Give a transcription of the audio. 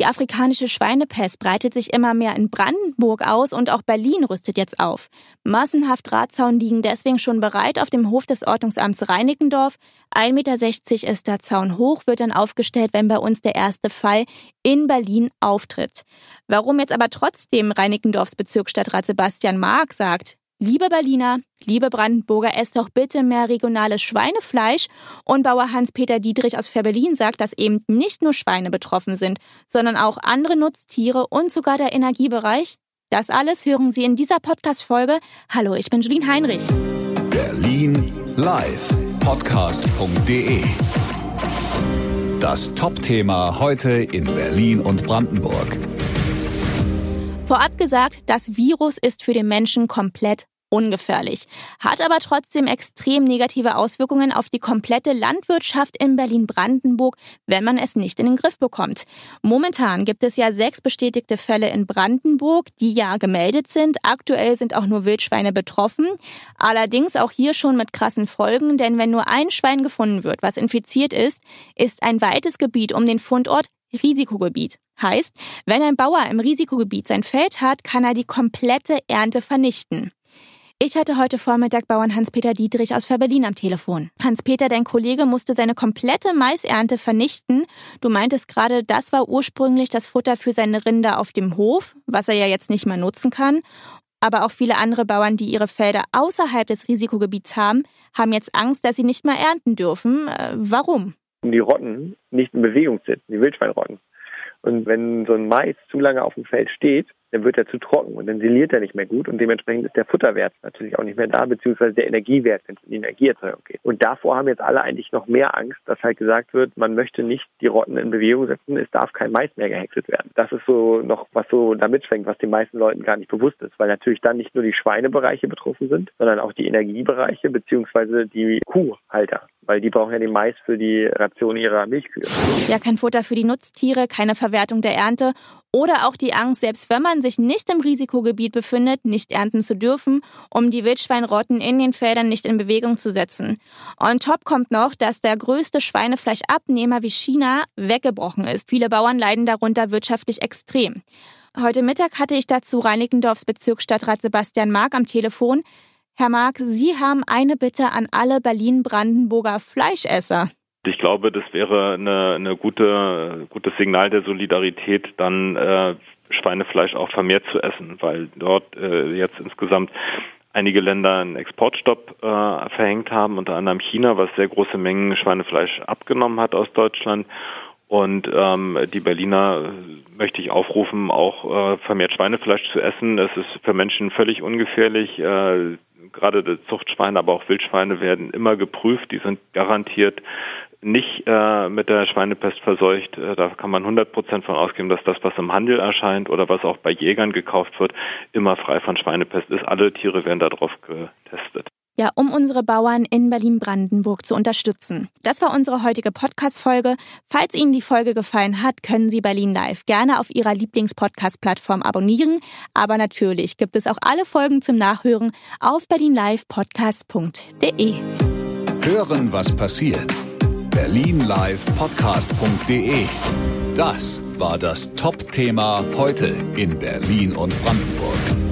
Die afrikanische Schweinepest breitet sich immer mehr in Brandenburg aus und auch Berlin rüstet jetzt auf. Massenhaft Drahtzaun liegen deswegen schon bereit auf dem Hof des Ordnungsamts Reinickendorf. 1,60 Meter ist der Zaun hoch, wird dann aufgestellt, wenn bei uns der erste Fall in Berlin auftritt. Warum jetzt aber trotzdem Reinickendorfs Bezirksstadtrat Sebastian Mark sagt, Liebe Berliner, liebe Brandenburger, esst doch bitte mehr regionales Schweinefleisch. Und Bauer Hans-Peter Dietrich aus Fährberlin sagt, dass eben nicht nur Schweine betroffen sind, sondern auch andere Nutztiere und sogar der Energiebereich. Das alles hören Sie in dieser Podcast-Folge. Hallo, ich bin Julien Heinrich. Berlin live podcast.de Das Top-Thema heute in Berlin und Brandenburg. Vorab gesagt, das Virus ist für den Menschen komplett ungefährlich, hat aber trotzdem extrem negative Auswirkungen auf die komplette Landwirtschaft in Berlin-Brandenburg, wenn man es nicht in den Griff bekommt. Momentan gibt es ja sechs bestätigte Fälle in Brandenburg, die ja gemeldet sind. Aktuell sind auch nur Wildschweine betroffen. Allerdings auch hier schon mit krassen Folgen, denn wenn nur ein Schwein gefunden wird, was infiziert ist, ist ein weites Gebiet um den Fundort Risikogebiet. Heißt, wenn ein Bauer im Risikogebiet sein Feld hat, kann er die komplette Ernte vernichten. Ich hatte heute Vormittag Bauern Hans-Peter Dietrich aus Fährberlin am Telefon. Hans-Peter, dein Kollege, musste seine komplette Maisernte vernichten. Du meintest gerade, das war ursprünglich das Futter für seine Rinder auf dem Hof, was er ja jetzt nicht mehr nutzen kann. Aber auch viele andere Bauern, die ihre Felder außerhalb des Risikogebiets haben, haben jetzt Angst, dass sie nicht mehr ernten dürfen. Äh, warum? Die Rotten nicht in Bewegung sind, die Wildschweinrotten. Und wenn so ein Mais zu lange auf dem Feld steht, dann wird er zu trocken und dann siliert er nicht mehr gut und dementsprechend ist der Futterwert natürlich auch nicht mehr da, beziehungsweise der Energiewert, wenn es in die Energieerzeugung geht. Und davor haben jetzt alle eigentlich noch mehr Angst, dass halt gesagt wird, man möchte nicht die Rotten in Bewegung setzen, es darf kein Mais mehr gehäckselt werden. Das ist so noch, was so da mitschwenkt, was den meisten Leuten gar nicht bewusst ist, weil natürlich dann nicht nur die Schweinebereiche betroffen sind, sondern auch die Energiebereiche beziehungsweise die Kuhhalter weil die brauchen ja den Mais für die Ration ihrer Milchkühe. Ja, kein Futter für die Nutztiere, keine Verwertung der Ernte oder auch die Angst, selbst wenn man sich nicht im Risikogebiet befindet, nicht ernten zu dürfen, um die Wildschweinrotten in den Feldern nicht in Bewegung zu setzen. On top kommt noch, dass der größte Schweinefleischabnehmer wie China weggebrochen ist. Viele Bauern leiden darunter wirtschaftlich extrem. Heute Mittag hatte ich dazu Reinickendorfs Bezirksstadtrat Sebastian Mark am Telefon. Herr Mark, Sie haben eine Bitte an alle Berlin-Brandenburger Fleischesser. Ich glaube, das wäre eine, eine gute, gutes Signal der Solidarität, dann äh, Schweinefleisch auch vermehrt zu essen, weil dort äh, jetzt insgesamt einige Länder einen Exportstopp äh, verhängt haben, unter anderem China, was sehr große Mengen Schweinefleisch abgenommen hat aus Deutschland. Und ähm, die Berliner möchte ich aufrufen, auch äh, vermehrt Schweinefleisch zu essen. Es ist für Menschen völlig ungefährlich. Äh, gerade Zuchtschweine, aber auch Wildschweine werden immer geprüft. Die sind garantiert nicht äh, mit der Schweinepest verseucht. Äh, da kann man 100 Prozent von ausgehen, dass das, was im Handel erscheint oder was auch bei Jägern gekauft wird, immer frei von Schweinepest ist. Alle Tiere werden darauf getestet. Ja, um unsere Bauern in Berlin-Brandenburg zu unterstützen. Das war unsere heutige Podcast-Folge. Falls Ihnen die Folge gefallen hat, können Sie Berlin Live gerne auf Ihrer Lieblings-Podcast-Plattform abonnieren. Aber natürlich gibt es auch alle Folgen zum Nachhören auf berlinlivepodcast.de. Hören, was passiert. berlinlivepodcast.de. Das war das Top-Thema heute in Berlin und Brandenburg.